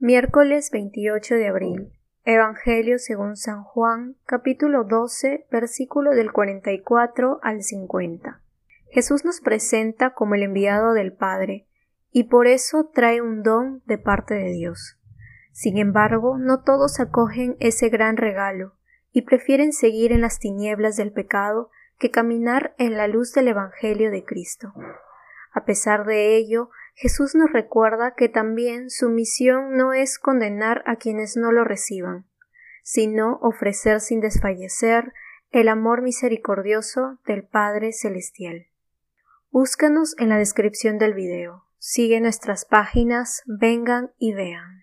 Miércoles 28 de abril. Evangelio según San Juan, capítulo 12, versículo del 44 al 50. Jesús nos presenta como el enviado del Padre, y por eso trae un don de parte de Dios. Sin embargo, no todos acogen ese gran regalo, y prefieren seguir en las tinieblas del pecado que caminar en la luz del Evangelio de Cristo. A pesar de ello, Jesús nos recuerda que también su misión no es condenar a quienes no lo reciban, sino ofrecer sin desfallecer el amor misericordioso del Padre Celestial. Búscanos en la descripción del video. Sigue nuestras páginas, vengan y vean.